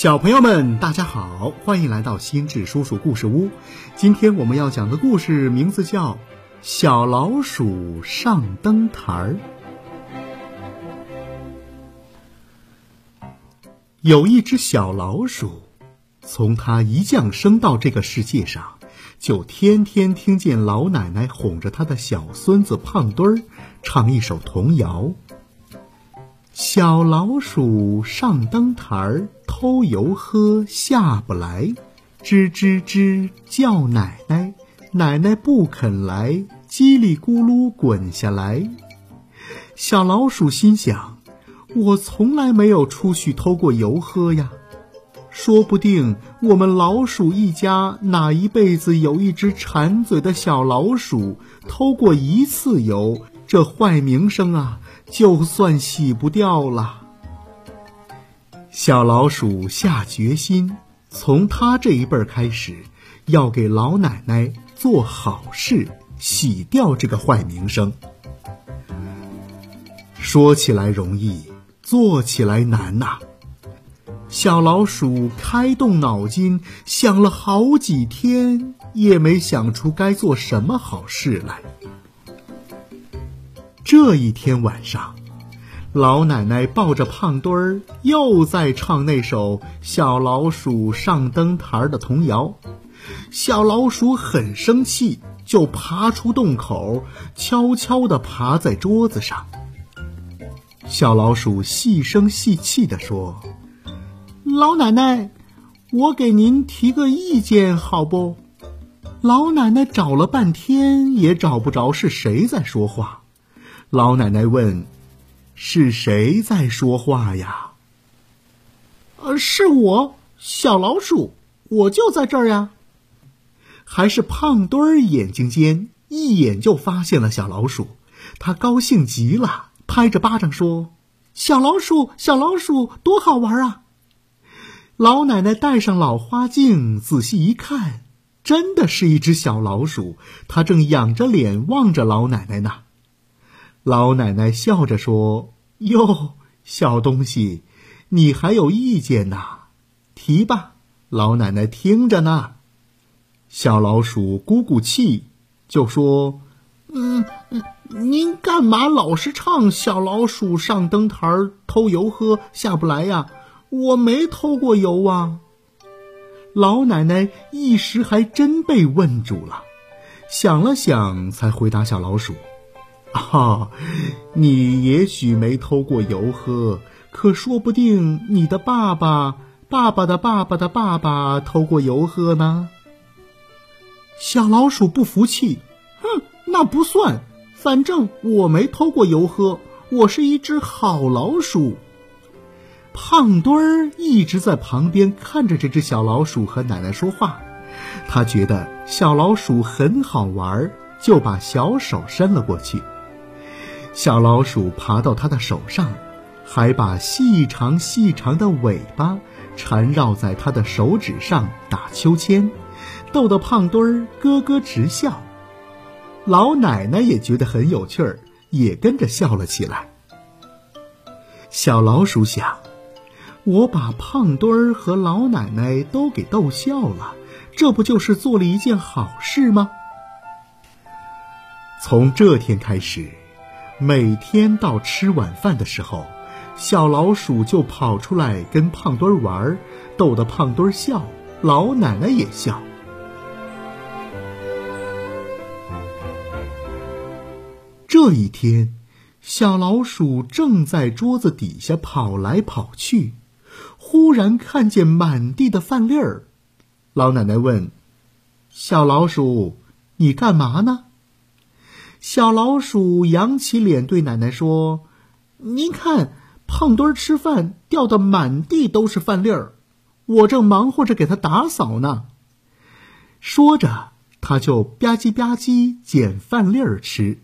小朋友们，大家好，欢迎来到心智叔叔故事屋。今天我们要讲的故事名字叫《小老鼠上灯台儿》。有一只小老鼠，从它一降生到这个世界上，就天天听见老奶奶哄着他的小孙子胖墩儿唱一首童谣。小老鼠上灯台儿，偷油喝下不来，吱吱吱叫奶奶，奶奶不肯来，叽里咕噜滚下来。小老鼠心想：我从来没有出去偷过油喝呀，说不定我们老鼠一家哪一辈子有一只馋嘴的小老鼠偷过一次油，这坏名声啊！就算洗不掉了。小老鼠下决心，从他这一辈儿开始，要给老奶奶做好事，洗掉这个坏名声。说起来容易，做起来难呐。小老鼠开动脑筋，想了好几天，也没想出该做什么好事来。这一天晚上，老奶奶抱着胖墩儿，又在唱那首《小老鼠上灯台》的童谣。小老鼠很生气，就爬出洞口，悄悄地爬在桌子上。小老鼠细声细气地说：“老奶奶，我给您提个意见，好不？”老奶奶找了半天，也找不着是谁在说话。老奶奶问：“是谁在说话呀？”“呃，是我，小老鼠，我就在这儿呀。”还是胖墩儿眼睛尖，一眼就发现了小老鼠。他高兴极了，拍着巴掌说：“小老鼠，小老鼠，多好玩啊！”老奶奶戴上老花镜，仔细一看，真的是一只小老鼠。它正仰着脸望着老奶奶呢。老奶奶笑着说：“哟，小东西，你还有意见呐？提吧，老奶奶听着呢。”小老鼠鼓鼓气，就说：“嗯，您干嘛老是唱小老鼠上灯台偷油喝下不来呀？我没偷过油啊。”老奶奶一时还真被问住了，想了想，才回答小老鼠。啊，你也许没偷过油喝，可说不定你的爸爸、爸爸的爸爸的爸爸偷过油喝呢。小老鼠不服气，哼，那不算，反正我没偷过油喝，我是一只好老鼠。胖墩儿一直在旁边看着这只小老鼠和奶奶说话，他觉得小老鼠很好玩，就把小手伸了过去。小老鼠爬到他的手上，还把细长细长的尾巴缠绕在他的手指上打秋千，逗得胖墩儿咯咯直笑。老奶奶也觉得很有趣儿，也跟着笑了起来。小老鼠想：我把胖墩儿和老奶奶都给逗笑了，这不就是做了一件好事吗？从这天开始。每天到吃晚饭的时候，小老鼠就跑出来跟胖墩玩，逗得胖墩笑，老奶奶也笑。这一天，小老鼠正在桌子底下跑来跑去，忽然看见满地的饭粒儿。老奶奶问：“小老鼠，你干嘛呢？”小老鼠扬起脸对奶奶说：“您看，胖墩儿吃饭掉的满地都是饭粒儿，我正忙活着给他打扫呢。”说着，他就吧唧吧唧捡饭粒儿吃。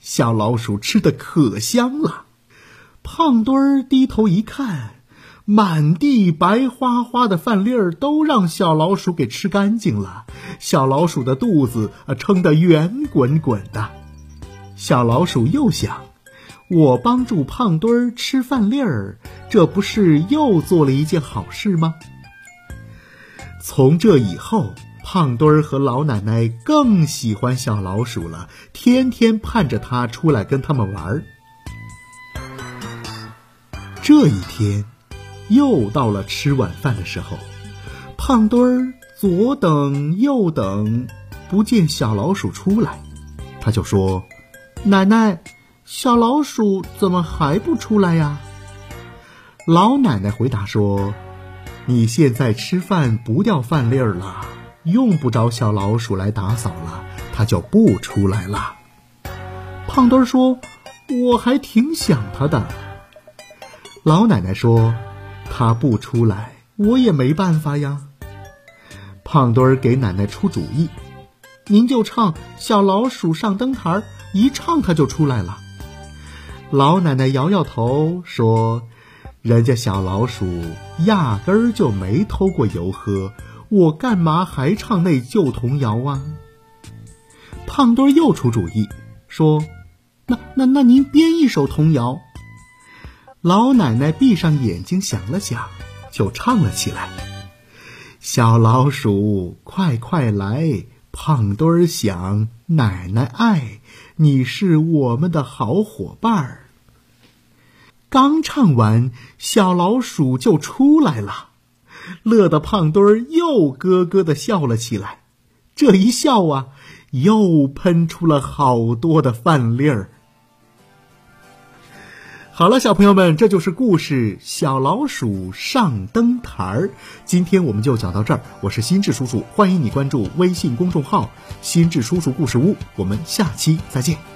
小老鼠吃的可香了。胖墩儿低头一看，满地白花花的饭粒儿都让小老鼠给吃干净了。小老鼠的肚子啊，撑得圆滚滚的。小老鼠又想：“我帮助胖墩儿吃饭粒儿，这不是又做了一件好事吗？从这以后，胖墩儿和老奶奶更喜欢小老鼠了，天天盼着它出来跟他们玩儿。这一天，又到了吃晚饭的时候，胖墩儿左等右等，不见小老鼠出来，他就说：“奶奶，小老鼠怎么还不出来呀？”老奶奶回答说：“你现在吃饭不掉饭粒儿了，用不着小老鼠来打扫了，它就不出来了。”胖墩儿说：“我还挺想它的。”老奶奶说：“他不出来，我也没办法呀。”胖墩儿给奶奶出主意：“您就唱《小老鼠上灯台》，一唱它就出来了。”老奶奶摇摇头说：“人家小老鼠压根儿就没偷过油喝，我干嘛还唱那旧童谣啊？”胖墩儿又出主意说：“那那那您编一首童谣。”老奶奶闭上眼睛想了想，就唱了起来：“小老鼠快快来，胖墩儿想，奶奶爱，你是我们的好伙伴儿。”刚唱完，小老鼠就出来了，乐得胖墩儿又咯咯的笑了起来。这一笑啊，又喷出了好多的饭粒儿。好了，小朋友们，这就是故事《小老鼠上灯台儿》。今天我们就讲到这儿。我是心智叔叔，欢迎你关注微信公众号“心智叔叔故事屋”。我们下期再见。